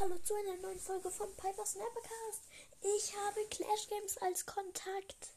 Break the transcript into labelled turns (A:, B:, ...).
A: Hallo zu einer neuen Folge von Piper Snappercast. Ich habe Clash Games als Kontakt.